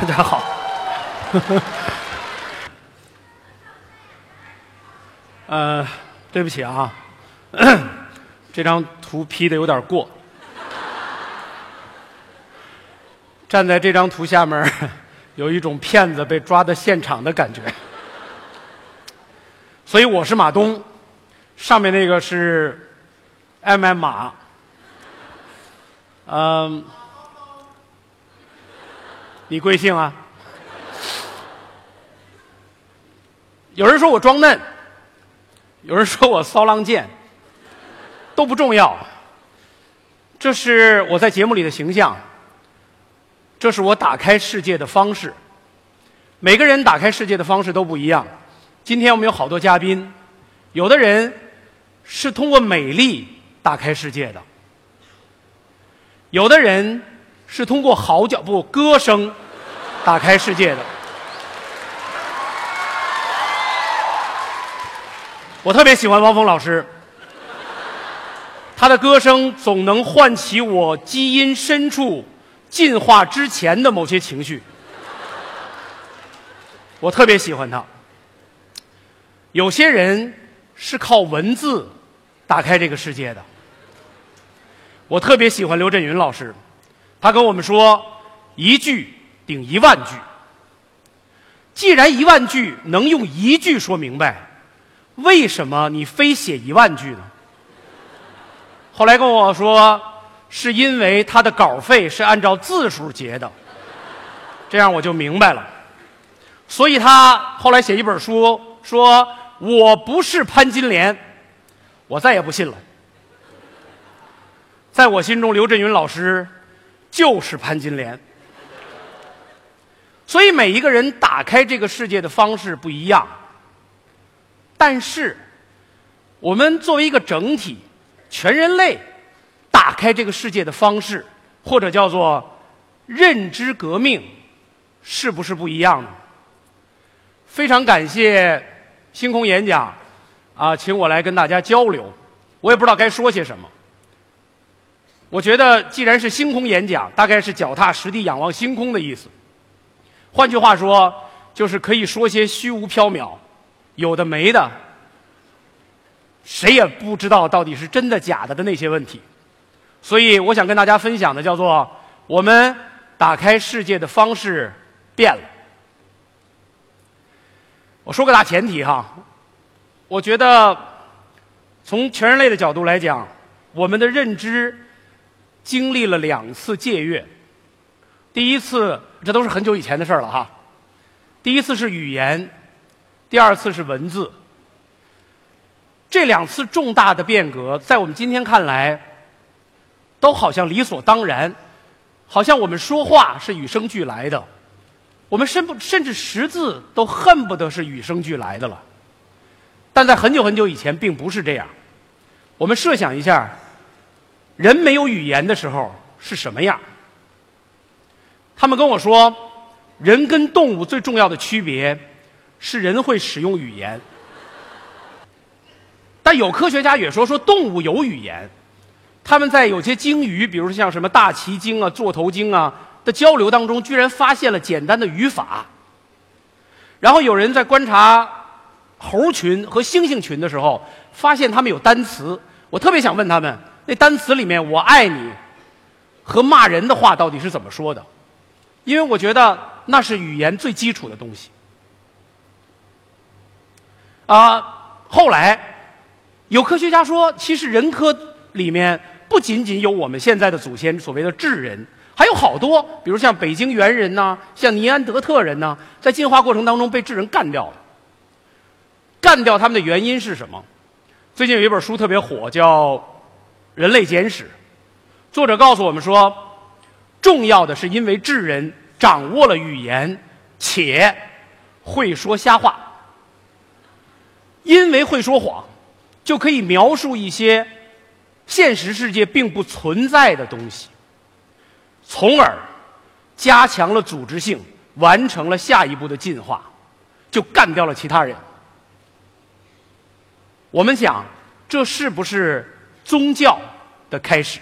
大家好。呃，对不起啊，这张图 P 的有点过。站在这张图下面，有一种骗子被抓的现场的感觉。所以我是马东，上面那个是 M M 马。嗯，你贵姓啊？有人说我装嫩，有人说我骚浪贱，都不重要。这是我在节目里的形象，这是我打开世界的方式。每个人打开世界的方式都不一样。今天我们有好多嘉宾，有的人是通过美丽打开世界的。有的人是通过嚎叫不歌声打开世界的。我特别喜欢汪峰老师，他的歌声总能唤起我基因深处进化之前的某些情绪，我特别喜欢他。有些人是靠文字打开这个世界的。我特别喜欢刘震云老师，他跟我们说：“一句顶一万句。”既然一万句能用一句说明白，为什么你非写一万句呢？后来跟我说，是因为他的稿费是按照字数结的，这样我就明白了。所以他后来写一本书，说我不是潘金莲，我再也不信了。在我心中，刘震云老师就是潘金莲。所以每一个人打开这个世界的方式不一样，但是我们作为一个整体，全人类打开这个世界的方式，或者叫做认知革命，是不是不一样呢？非常感谢星空演讲啊，请我来跟大家交流，我也不知道该说些什么。我觉得，既然是星空演讲，大概是脚踏实地仰望星空的意思。换句话说，就是可以说些虚无缥缈、有的没的，谁也不知道到底是真的假的的那些问题。所以，我想跟大家分享的叫做：我们打开世界的方式变了。我说个大前提哈，我觉得从全人类的角度来讲，我们的认知。经历了两次借阅，第一次这都是很久以前的事了哈。第一次是语言，第二次是文字。这两次重大的变革，在我们今天看来，都好像理所当然，好像我们说话是与生俱来的，我们甚不甚至识字都恨不得是与生俱来的了。但在很久很久以前，并不是这样。我们设想一下。人没有语言的时候是什么样？他们跟我说，人跟动物最重要的区别是人会使用语言。但有科学家也说，说动物有语言，他们在有些鲸鱼，比如像什么大鳍鲸啊、座头鲸啊的交流当中，居然发现了简单的语法。然后有人在观察猴群和猩猩群的时候，发现他们有单词。我特别想问他们。那单词里面“我爱你”和骂人的话到底是怎么说的？因为我觉得那是语言最基础的东西。啊，后来有科学家说，其实人科里面不仅仅有我们现在的祖先所谓的智人，还有好多，比如像北京猿人呐，像尼安德特人呐，在进化过程当中被智人干掉了。干掉他们的原因是什么？最近有一本书特别火，叫。人类简史，作者告诉我们说，重要的是因为智人掌握了语言，且会说瞎话。因为会说谎，就可以描述一些现实世界并不存在的东西，从而加强了组织性，完成了下一步的进化，就干掉了其他人。我们想，这是不是？宗教的开始，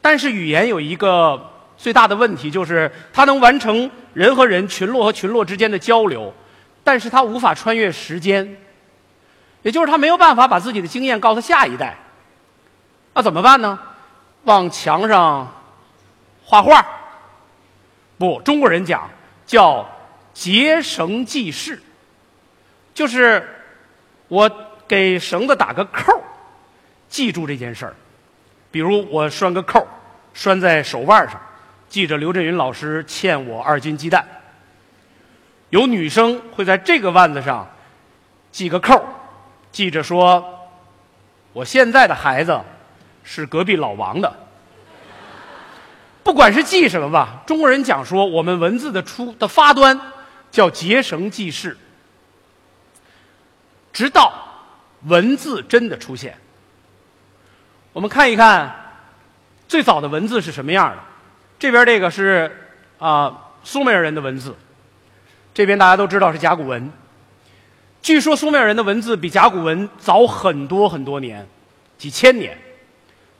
但是语言有一个最大的问题就是它能完成人和人、群落和群落之间的交流，但是它无法穿越时间，也就是它没有办法把自己的经验告诉下一代。那怎么办呢？往墙上画画？不，中国人讲叫结绳记事，就是我给绳子打个扣记住这件事儿。比如我拴个扣拴在手腕上。记着，刘震云老师欠我二斤鸡蛋。有女生会在这个腕子上系个扣记着说：“我现在的孩子是隔壁老王的。”不管是记什么吧，中国人讲说，我们文字的出的发端叫结绳记事，直到文字真的出现。我们看一看最早的文字是什么样的。这边这个是啊苏美尔人的文字，这边大家都知道是甲骨文。据说苏美尔人的文字比甲骨文早很多很多年，几千年。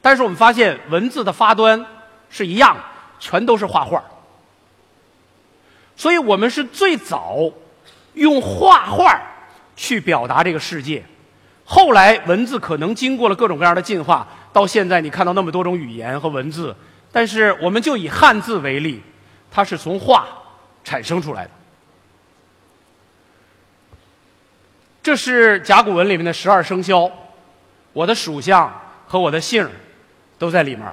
但是我们发现文字的发端是一样，全都是画画。所以我们是最早用画画去表达这个世界。后来文字可能经过了各种各样的进化，到现在你看到那么多种语言和文字。但是，我们就以汉字为例，它是从画产生出来的。这是甲骨文里面的十二生肖，我的属相和我的姓都在里面，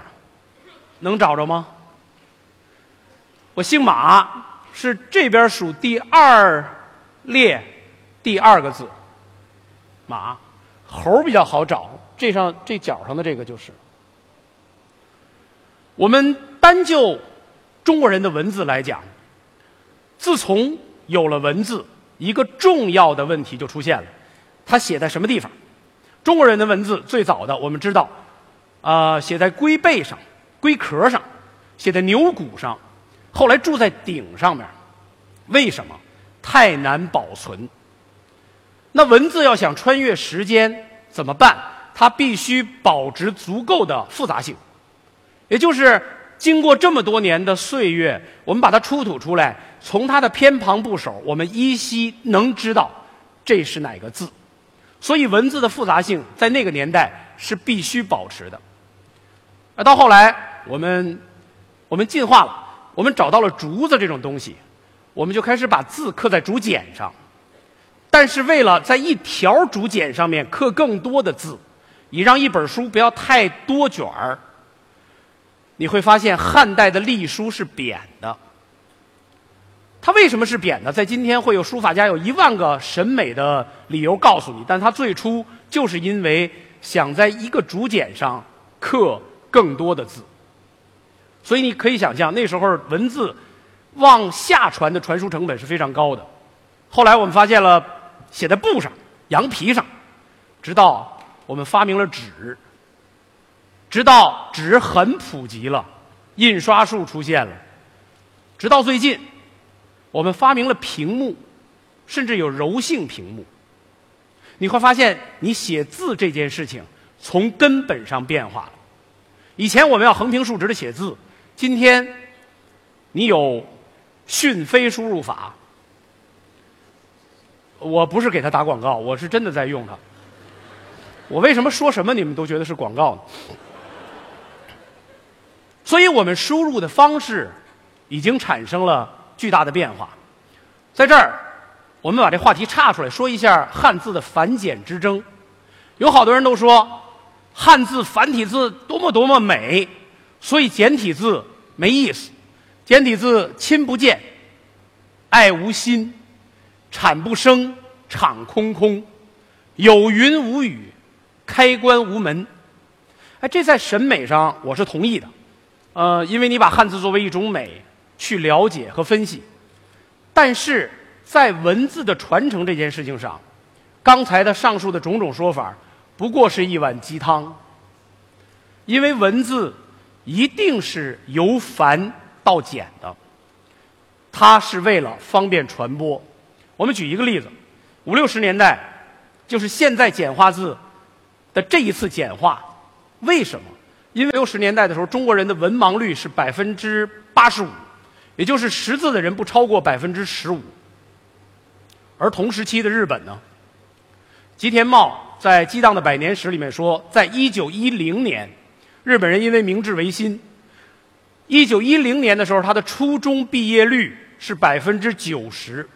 能找着吗？我姓马，是这边数第二列第二个字，马。猴比较好找，这上这角上的这个就是。我们单就中国人的文字来讲，自从有了文字，一个重要的问题就出现了：它写在什么地方？中国人的文字最早的，我们知道，啊，写在龟背上、龟壳上，写在牛骨上，后来住在鼎上面。为什么？太难保存。那文字要想穿越时间怎么办？它必须保持足够的复杂性。也就是经过这么多年的岁月，我们把它出土出来，从它的偏旁部首，我们依稀能知道这是哪个字。所以文字的复杂性在那个年代是必须保持的。那到后来，我们我们进化了，我们找到了竹子这种东西，我们就开始把字刻在竹简上。但是为了在一条竹简上面刻更多的字，以让一本书不要太多卷儿。你会发现汉代的隶书是扁的，它为什么是扁的？在今天会有书法家有一万个审美的理由告诉你，但它最初就是因为想在一个竹简上刻更多的字，所以你可以想象那时候文字往下传的传输成本是非常高的。后来我们发现了写在布上、羊皮上，直到我们发明了纸。直到纸很普及了，印刷术出现了，直到最近，我们发明了屏幕，甚至有柔性屏幕。你会发现，你写字这件事情从根本上变化了。以前我们要横平竖直的写字，今天你有讯飞输入法。我不是给他打广告，我是真的在用它。我为什么说什么你们都觉得是广告呢？所以我们输入的方式已经产生了巨大的变化。在这儿，我们把这话题岔出来，说一下汉字的繁简之争。有好多人都说汉字繁体字多么多么美，所以简体字没意思。简体字亲不见，爱无心，产不生，场空空，有云无雨，开关无门。哎，这在审美上我是同意的。呃，因为你把汉字作为一种美去了解和分析，但是在文字的传承这件事情上，刚才的上述的种种说法不过是一碗鸡汤。因为文字一定是由繁到简的，它是为了方便传播。我们举一个例子，五六十年代，就是现在简化字的这一次简化，为什么？因为六十年代的时候，中国人的文盲率是百分之八十五，也就是识字的人不超过百分之十五。而同时期的日本呢，吉田茂在《激荡的百年史》里面说，在一九一零年，日本人因为明治维新，一九一零年的时候，他的初中毕业率是百分之九十。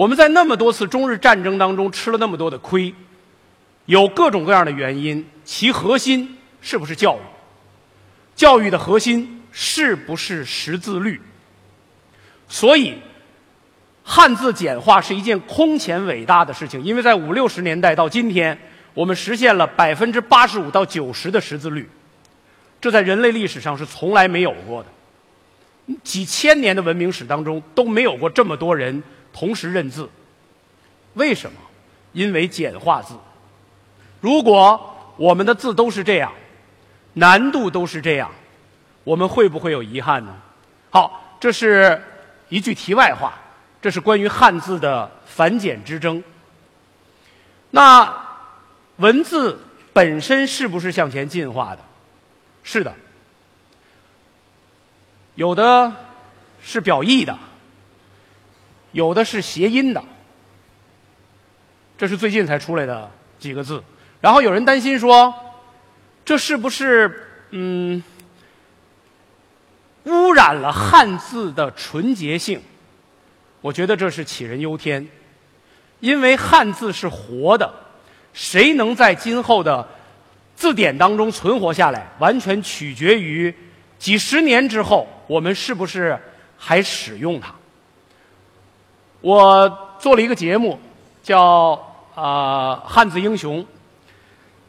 我们在那么多次中日战争当中吃了那么多的亏，有各种各样的原因，其核心。是不是教育？教育的核心是不是识字率？所以，汉字简化是一件空前伟大的事情，因为在五六十年代到今天，我们实现了百分之八十五到九十的识字率，这在人类历史上是从来没有过的。几千年的文明史当中都没有过这么多人同时认字。为什么？因为简化字。如果我们的字都是这样。难度都是这样，我们会不会有遗憾呢？好，这是一句题外话，这是关于汉字的繁简之争。那文字本身是不是向前进化的？是的，有的是表意的，有的是谐音的，这是最近才出来的几个字。然后有人担心说。这是不是嗯污染了汉字的纯洁性？我觉得这是杞人忧天，因为汉字是活的，谁能在今后的字典当中存活下来，完全取决于几十年之后我们是不是还使用它。我做了一个节目，叫啊汉字英雄。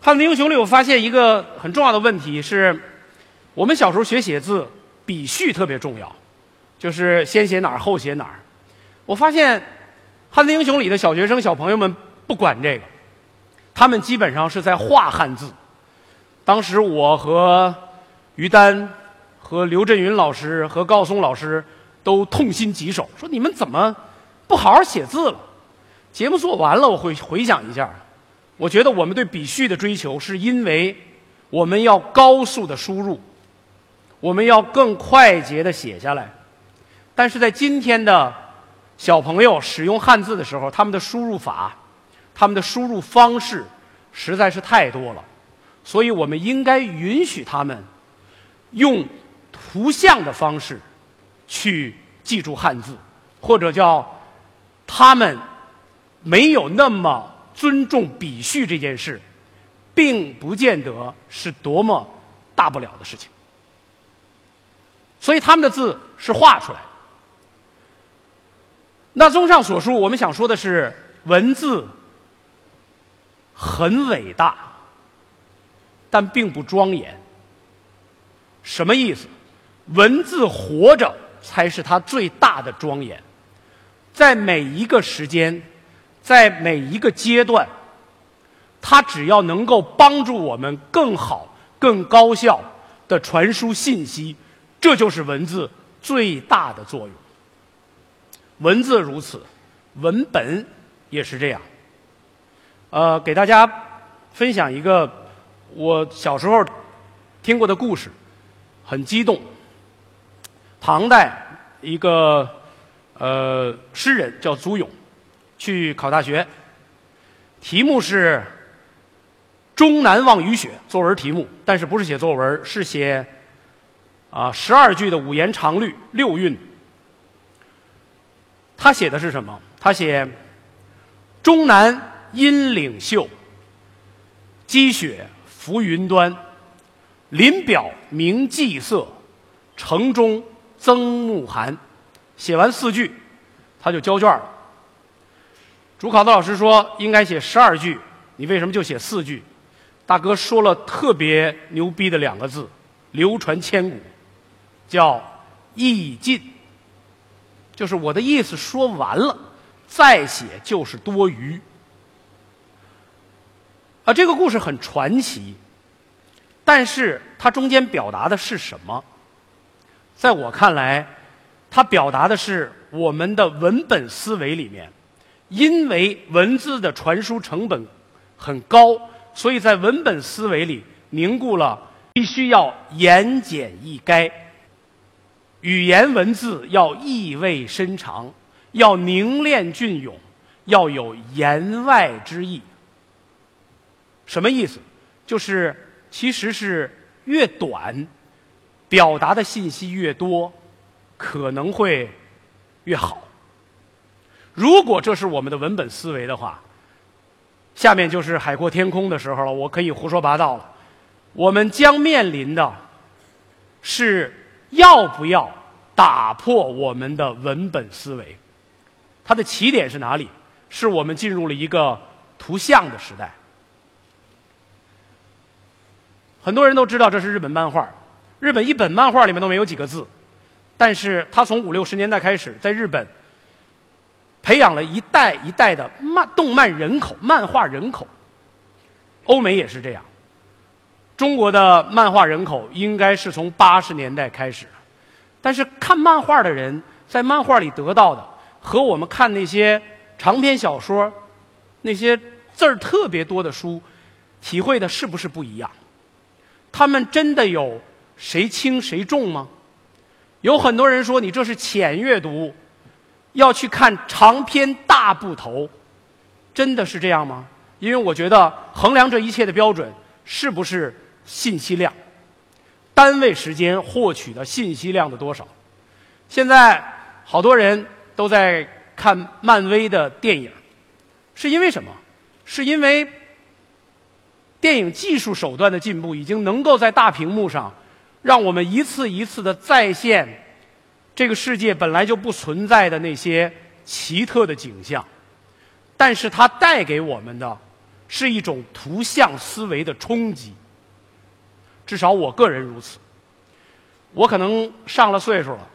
汉字英雄里，我发现一个很重要的问题是：我们小时候学写字，笔序特别重要，就是先写哪儿后写哪儿。我发现汉字英雄里的小学生、小朋友们不管这个，他们基本上是在画汉字。当时我和于丹、和刘震云老师、和高松老师都痛心疾首，说你们怎么不好好写字了？节目做完了，我会回想一下。我觉得我们对笔序的追求，是因为我们要高速的输入，我们要更快捷的写下来。但是在今天的小朋友使用汉字的时候，他们的输入法、他们的输入方式实在是太多了，所以我们应该允许他们用图像的方式去记住汉字，或者叫他们没有那么。尊重笔序这件事，并不见得是多么大不了的事情。所以他们的字是画出来的。那综上所述，我们想说的是，文字很伟大，但并不庄严。什么意思？文字活着才是它最大的庄严，在每一个时间。在每一个阶段，它只要能够帮助我们更好、更高效的传输信息，这就是文字最大的作用。文字如此，文本也是这样。呃，给大家分享一个我小时候听过的故事，很激动。唐代一个呃诗人叫祖咏。去考大学，题目是《终南望雨雪》作文题目，但是不是写作文，是写啊十二句的五言长律六韵。他写的是什么？他写终南阴岭秀，积雪浮云端，林表明霁色，城中增暮寒。写完四句，他就交卷了。主考的老师说应该写十二句，你为什么就写四句？大哥说了特别牛逼的两个字，流传千古，叫意尽。就是我的意思说完了，再写就是多余。啊，这个故事很传奇，但是它中间表达的是什么？在我看来，它表达的是我们的文本思维里面。因为文字的传输成本很高，所以在文本思维里凝固了必须要言简意赅，语言文字要意味深长，要凝练隽永，要有言外之意。什么意思？就是其实是越短，表达的信息越多，可能会越好。如果这是我们的文本思维的话，下面就是海阔天空的时候了。我可以胡说八道了。我们将面临的是要不要打破我们的文本思维？它的起点是哪里？是我们进入了一个图像的时代。很多人都知道这是日本漫画，日本一本漫画里面都没有几个字，但是他从五六十年代开始，在日本培养了一代一代的漫动漫人口、漫画人口。欧美也是这样。中国的漫画人口应该是从八十年代开始，但是看漫画的人在漫画里得到的和我们看那些长篇小说、那些字儿特别多的书，体会的是不是不一样？他们真的有谁轻谁重吗？有很多人说你这是浅阅读，要去看长篇大部头，真的是这样吗？因为我觉得衡量这一切的标准是不是？信息量，单位时间获取的信息量的多少？现在好多人都在看漫威的电影，是因为什么？是因为电影技术手段的进步，已经能够在大屏幕上让我们一次一次的再现这个世界本来就不存在的那些奇特的景象，但是它带给我们的是一种图像思维的冲击。至少我个人如此。我可能上了岁数了，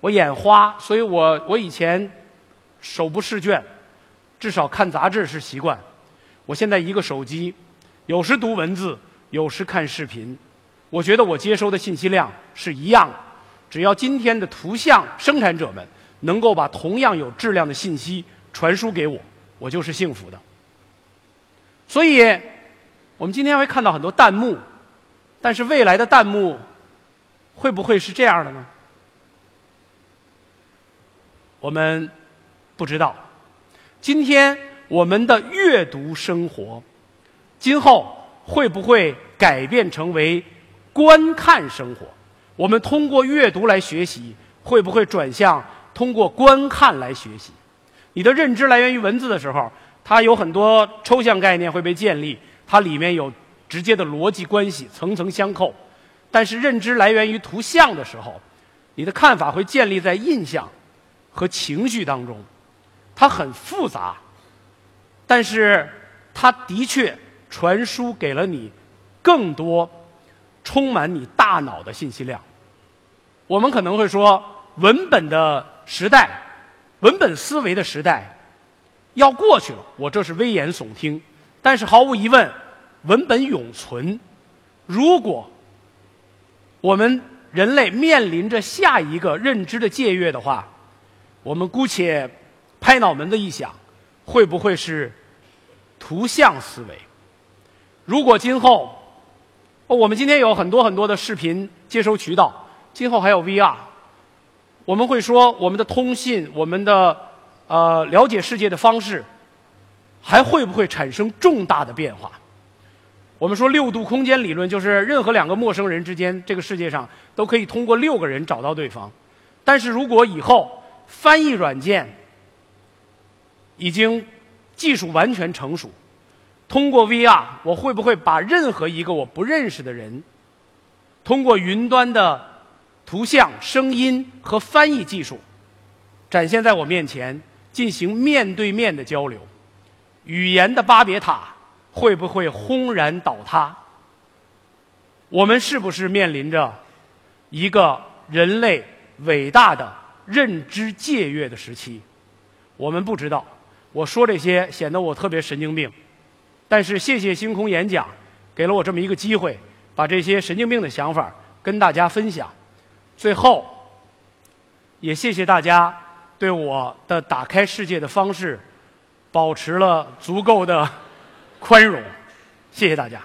我眼花，所以我我以前手不释卷，至少看杂志是习惯。我现在一个手机，有时读文字，有时看视频。我觉得我接收的信息量是一样的。只要今天的图像生产者们能够把同样有质量的信息传输给我，我就是幸福的。所以，我们今天会看到很多弹幕。但是未来的弹幕会不会是这样的呢？我们不知道。今天我们的阅读生活，今后会不会改变成为观看生活？我们通过阅读来学习，会不会转向通过观看来学习？你的认知来源于文字的时候，它有很多抽象概念会被建立，它里面有。直接的逻辑关系层层相扣，但是认知来源于图像的时候，你的看法会建立在印象和情绪当中，它很复杂，但是它的确传输给了你更多充满你大脑的信息量。我们可能会说，文本的时代，文本思维的时代要过去了，我这是危言耸听，但是毫无疑问。文本永存。如果我们人类面临着下一个认知的界越的话，我们姑且拍脑门子一想，会不会是图像思维？如果今后，我们今天有很多很多的视频接收渠道，今后还有 VR，我们会说我们的通信，我们的呃了解世界的方式，还会不会产生重大的变化？我们说六度空间理论，就是任何两个陌生人之间，这个世界上都可以通过六个人找到对方。但是如果以后翻译软件已经技术完全成熟，通过 VR，我会不会把任何一个我不认识的人，通过云端的图像、声音和翻译技术，展现在我面前，进行面对面的交流？语言的巴别塔。会不会轰然倒塌？我们是不是面临着一个人类伟大的认知界越的时期？我们不知道。我说这些显得我特别神经病，但是谢谢星空演讲，给了我这么一个机会，把这些神经病的想法跟大家分享。最后，也谢谢大家对我的打开世界的方式保持了足够的。宽容，谢谢大家。